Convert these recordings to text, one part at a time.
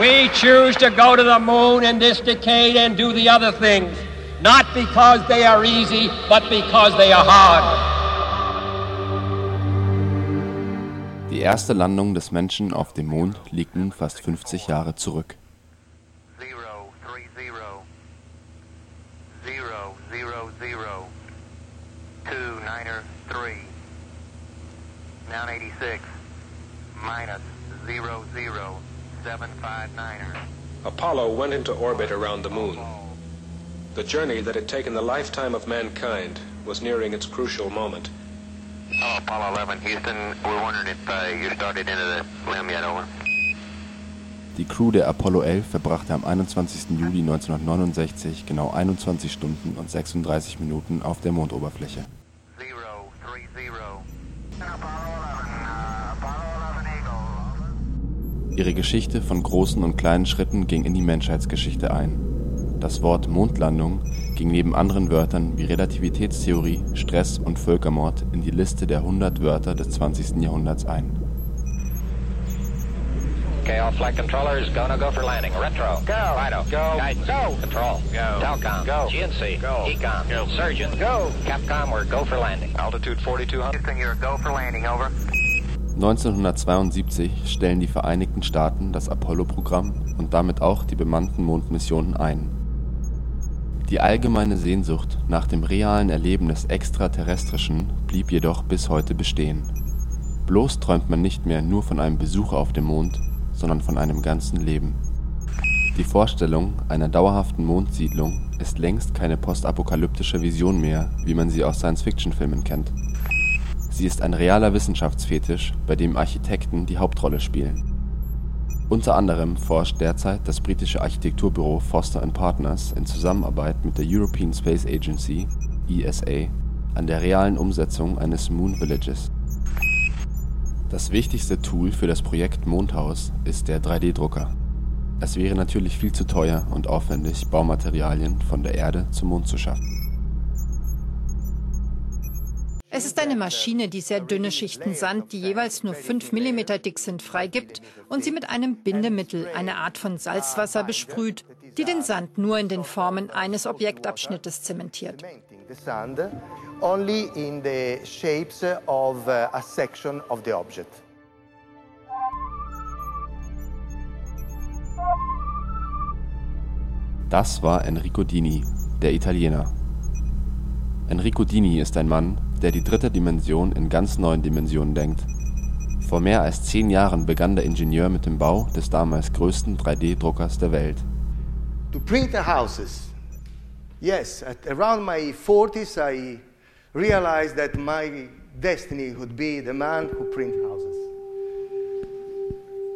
We choose to go to the moon in this decade and do the other things, not because they are easy, but because they are hard. Die erste Landung des Menschen auf dem Mond liegt nun fast 50 Jahre zurück. down eighty six minus zero zero seven five niner. Apollo went into orbit around the moon. The journey that had taken the lifetime of mankind was nearing its crucial moment. Oh, Apollo 11, Houston, we're wondering if uh, you started into the limb yet, over. Die Crew der Apollo 11 verbrachte am 21. Juli 1969 genau 21 Stunden und 36 Minuten auf der Mondoberfläche. Ihre Geschichte von großen und kleinen Schritten ging in die Menschheitsgeschichte ein. Das Wort Mondlandung ging neben anderen Wörtern wie Relativitätstheorie, Stress und Völkermord in die Liste der 100 Wörter des 20. Jahrhunderts ein. Okay, all flight controllers, go no go for landing. Retro. Go. Fido. Go. Guidance. Go. Control. Go. Telcom. Go. GNC. Go. Econ. Go. Surgeon. Go. Capcom, we're go for landing. Altitude 4200. Houston, you're go for landing, over. 1972 stellen die Vereinigten Staaten das Apollo-Programm und damit auch die bemannten Mondmissionen ein. Die allgemeine Sehnsucht nach dem realen Erleben des Extraterrestrischen blieb jedoch bis heute bestehen. Bloß träumt man nicht mehr nur von einem Besuch auf dem Mond, sondern von einem ganzen Leben. Die Vorstellung einer dauerhaften Mondsiedlung ist längst keine postapokalyptische Vision mehr, wie man sie aus Science-Fiction-Filmen kennt. Sie ist ein realer Wissenschaftsfetisch, bei dem Architekten die Hauptrolle spielen. Unter anderem forscht derzeit das britische Architekturbüro Foster Partners in Zusammenarbeit mit der European Space Agency (ESA) an der realen Umsetzung eines Moon Villages. Das wichtigste Tool für das Projekt Mondhaus ist der 3D-Drucker. Es wäre natürlich viel zu teuer und aufwendig, Baumaterialien von der Erde zum Mond zu schaffen. Es ist eine Maschine, die sehr dünne Schichten Sand, die jeweils nur 5 mm dick sind, freigibt und sie mit einem Bindemittel, eine Art von Salzwasser, besprüht, die den Sand nur in den Formen eines Objektabschnittes zementiert. uh. Das war Enrico Dini, der Italiener. Enrico Dini ist ein Mann, der die dritte Dimension in ganz neuen Dimensionen denkt. Vor mehr als zehn Jahren begann der Ingenieur mit dem Bau des damals größten 3D-Druckers der Welt. To print the houses. Yes, at around my 40s, I realized that my destiny would be the man who print houses.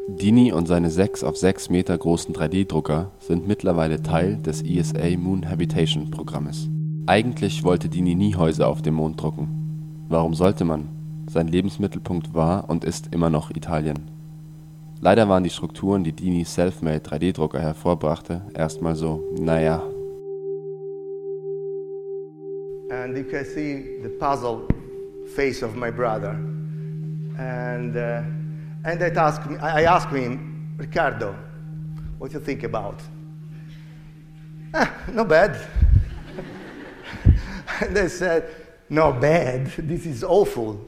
Dini und seine 6 auf 6 Meter großen 3D-Drucker sind mittlerweile Teil des ESA Moon Habitation Programmes. Eigentlich wollte Dini nie Häuser auf dem Mond drucken. Warum sollte man? Sein Lebensmittelpunkt war und ist immer noch Italien. Leider waren die Strukturen, die Dinis Selfmade 3D-Drucker hervorbrachte, erstmal so, naja. And you can see the puzzle face of my brother. And, uh, and I asked, I asked him, Ricardo, what do you think about? Ah, not bad. and I said, not bad, this is awful.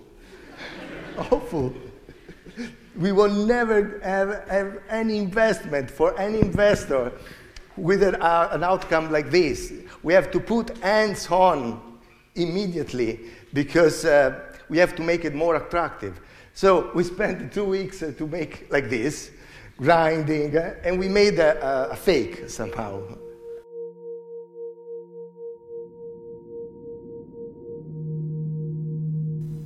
awful. We will never have, have any investment for any investor with an, uh, an outcome like this. We have to put hands on immediately because uh, we have to make it more attractive. So we spent two weeks uh, to make like this, grinding, uh, and we made a, a fake somehow.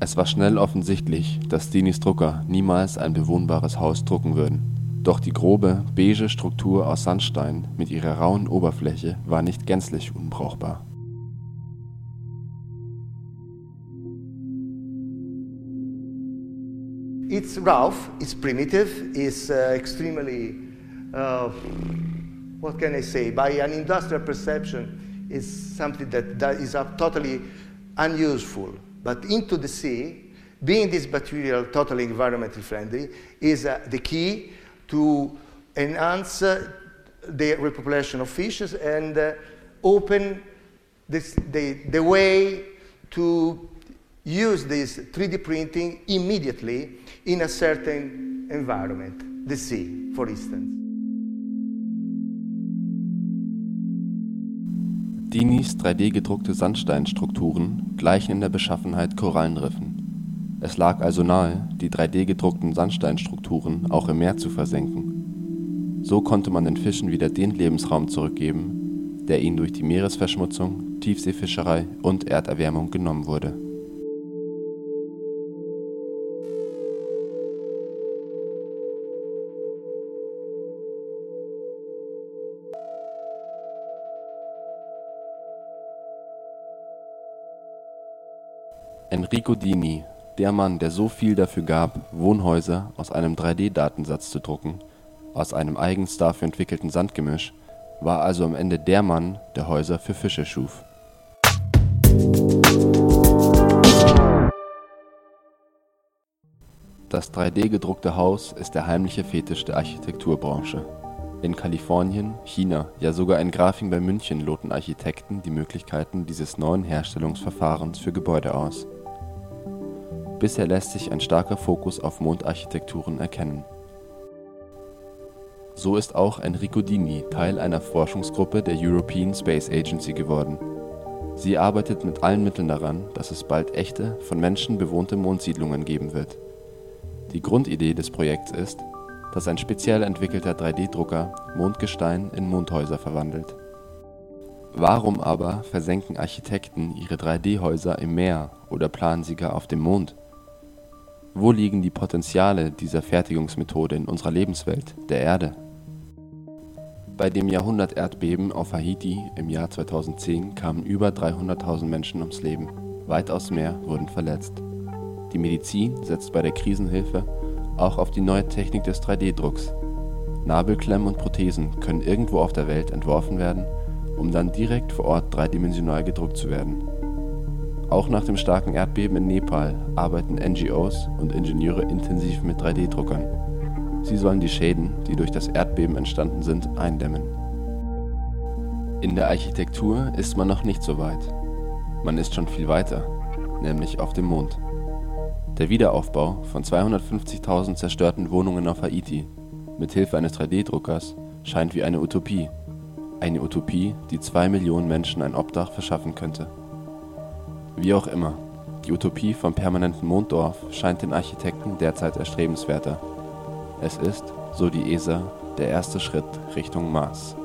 Es war schnell offensichtlich, dass Dinis Drucker niemals ein bewohnbares Haus drucken würden. Doch die grobe, beige Struktur aus Sandstein mit ihrer rauen Oberfläche war nicht gänzlich unbrauchbar. It's rough, it's primitive, it's uh, extremely, uh, what can I say, by an industrial perception, it's something that, that is uh, totally unuseful. But into the sea, being this material totally environmentally friendly is uh, the key to enhance uh, the repopulation of fishes and uh, open this, the, the way to use this 3D printing immediately in a certain environment, the sea, for instance. Dinis 3D-gedruckte Sandsteinstrukturen gleichen in der Beschaffenheit Korallenriffen. Es lag also nahe, die 3D-gedruckten Sandsteinstrukturen auch im Meer zu versenken. So konnte man den Fischen wieder den Lebensraum zurückgeben, der ihnen durch die Meeresverschmutzung, Tiefseefischerei und Erderwärmung genommen wurde Enrico Dini, der Mann, der so viel dafür gab, Wohnhäuser aus einem 3D-Datensatz zu drucken, aus einem eigens dafür entwickelten Sandgemisch, war also am Ende der Mann, der Häuser für Fische schuf. Das 3D-gedruckte Haus ist der heimliche Fetisch der Architekturbranche. In Kalifornien, China, ja sogar in Grafing bei München loten Architekten die Möglichkeiten dieses neuen Herstellungsverfahrens für Gebäude aus Bisher lässt sich ein starker Fokus auf Mondarchitekturen erkennen. So ist auch Enrico Dini Teil einer Forschungsgruppe der European Space Agency geworden. Sie arbeitet mit allen Mitteln daran, dass es bald echte, von Menschen bewohnte Mondsiedlungen geben wird. Die Grundidee des Projekts ist, dass ein speziell entwickelter 3D-Drucker Mondgestein in Mondhäuser verwandelt. Warum aber versenken Architekten ihre 3D-Häuser im Meer oder planen sie gar auf dem Mond? Wo liegen die Potenziale dieser Fertigungsmethode in unserer Lebenswelt, der Erde? Bei dem Jahrhundert-Erdbeben auf Haiti im Jahr 2010 kamen über 300.000 Menschen ums Leben, weitaus mehr wurden verletzt. Die Medizin setzt bei der Krisenhilfe auch auf die neue Technik des 3D-Drucks. Nabelklemmen und Prothesen können irgendwo auf der Welt entworfen werden, um dann direkt vor Ort dreidimensional gedruckt zu werden auch nach dem starken Erdbeben in Nepal arbeiten NGOs und Ingenieure intensiv mit 3D-Druckern. Sie sollen die Schäden, die durch das Erdbeben entstanden sind, eindämmen. In der Architektur ist man noch nicht so weit. Man ist schon viel weiter, nämlich auf dem Mond. Der Wiederaufbau von 250.000 zerstörten Wohnungen auf Haiti mit Hilfe eines 3D-Druckers scheint wie eine Utopie. Eine Utopie, die zwei Millionen Menschen ein Obdach verschaffen könnte. Wie auch immer, die Utopie vom permanenten Monddorf scheint den Architekten derzeit erstrebenswerter. Es ist, so die ESA, der erste Schritt Richtung Mars